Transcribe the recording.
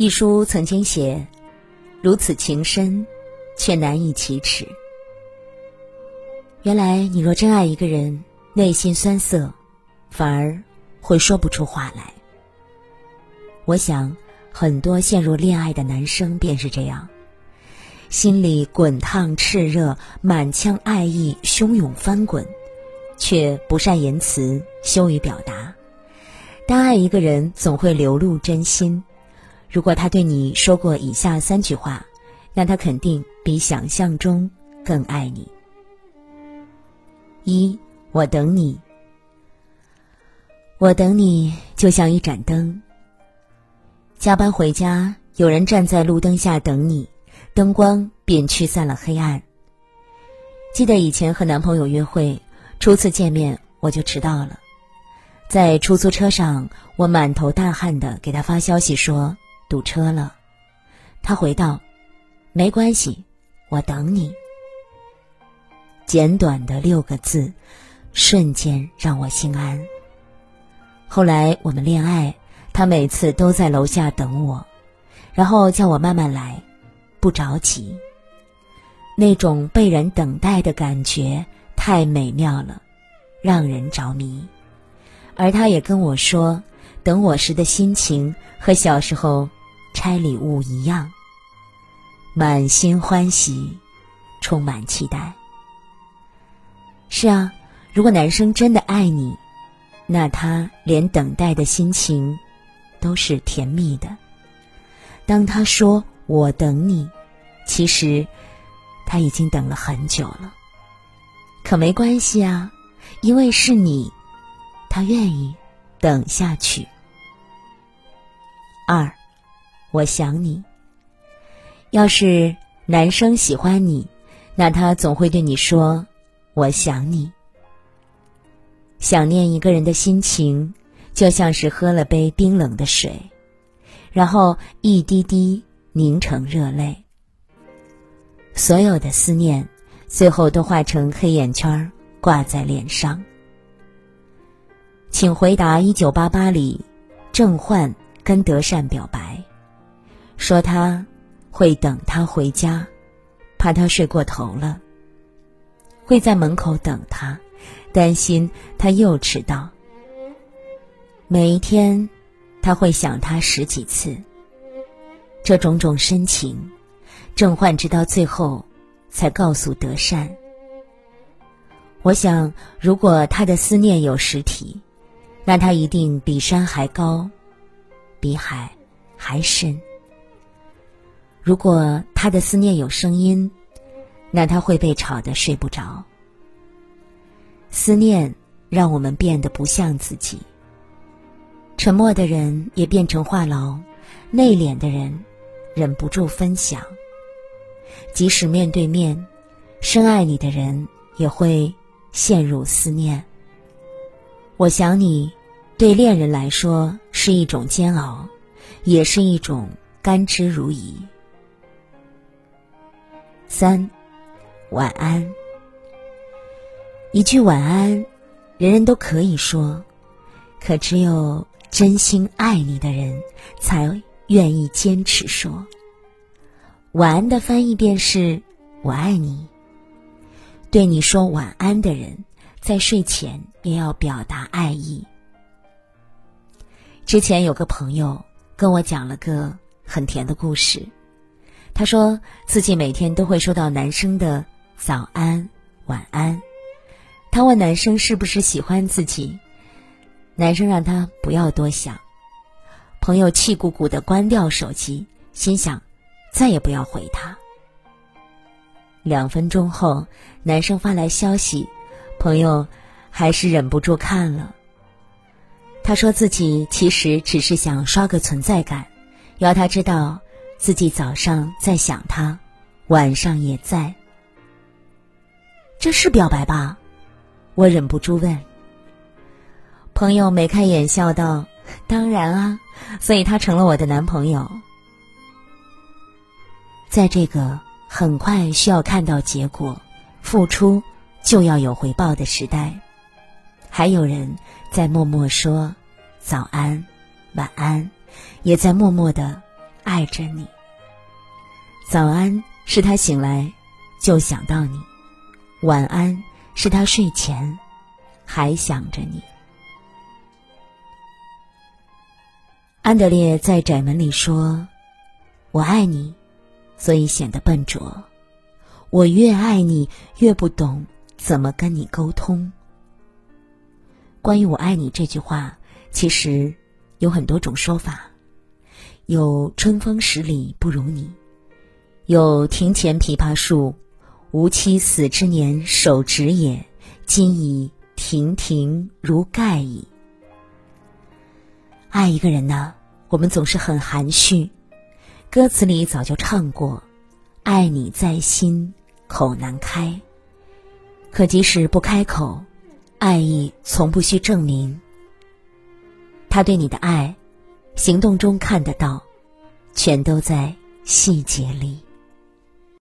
一书曾经写：“如此情深，却难以启齿。”原来，你若真爱一个人，内心酸涩，反而会说不出话来。我想，很多陷入恋爱的男生便是这样，心里滚烫炽热，满腔爱意汹涌翻滚，却不善言辞，羞于表达。当爱一个人，总会流露真心。如果他对你说过以下三句话，那他肯定比想象中更爱你。一，我等你。我等你，就像一盏灯。加班回家，有人站在路灯下等你，灯光便驱散了黑暗。记得以前和男朋友约会，初次见面我就迟到了，在出租车上，我满头大汗的给他发消息说堵车了，他回道：“没关系，我等你。”简短的六个字，瞬间让我心安。后来我们恋爱。他每次都在楼下等我，然后叫我慢慢来，不着急。那种被人等待的感觉太美妙了，让人着迷。而他也跟我说，等我时的心情和小时候拆礼物一样，满心欢喜，充满期待。是啊，如果男生真的爱你，那他连等待的心情。都是甜蜜的。当他说“我等你”，其实他已经等了很久了。可没关系啊，因为是你，他愿意等下去。二，我想你。要是男生喜欢你，那他总会对你说“我想你”。想念一个人的心情。就像是喝了杯冰冷的水，然后一滴滴凝成热泪。所有的思念，最后都化成黑眼圈挂在脸上。请回答：一九八八里，郑焕跟德善表白，说他会等他回家，怕他睡过头了，会在门口等他，担心他又迟到。每一天，他会想他十几次。这种种深情，郑焕直到最后才告诉德善。我想，如果他的思念有实体，那他一定比山还高，比海还深。如果他的思念有声音，那他会被吵得睡不着。思念让我们变得不像自己。沉默的人也变成话痨，内敛的人忍不住分享。即使面对面，深爱你的人也会陷入思念。我想你，对恋人来说是一种煎熬，也是一种甘之如饴。三，晚安。一句晚安，人人都可以说，可只有。真心爱你的人，才愿意坚持说晚安的翻译便是我爱你。对你说晚安的人，在睡前也要表达爱意。之前有个朋友跟我讲了个很甜的故事，他说自己每天都会收到男生的早安、晚安，他问男生是不是喜欢自己。男生让他不要多想，朋友气鼓鼓的关掉手机，心想再也不要回他。两分钟后，男生发来消息，朋友还是忍不住看了。他说自己其实只是想刷个存在感，要他知道自己早上在想他，晚上也在。这是表白吧？我忍不住问。朋友眉开眼笑道：“当然啊，所以他成了我的男朋友。”在这个很快需要看到结果、付出就要有回报的时代，还有人在默默说早安、晚安，也在默默的爱着你。早安是他醒来就想到你，晚安是他睡前还想着你。安德烈在窄门里说：“我爱你，所以显得笨拙。我越爱你，越不懂怎么跟你沟通。”关于“我爱你”这句话，其实有很多种说法。有春风十里不如你，有庭前枇杷树，吾妻死之年手植也，今已亭亭如盖矣。爱一个人呢，我们总是很含蓄，歌词里早就唱过：“爱你在心，口难开。”可即使不开口，爱意从不需证明。他对你的爱。行动中看得到，全都在细节里。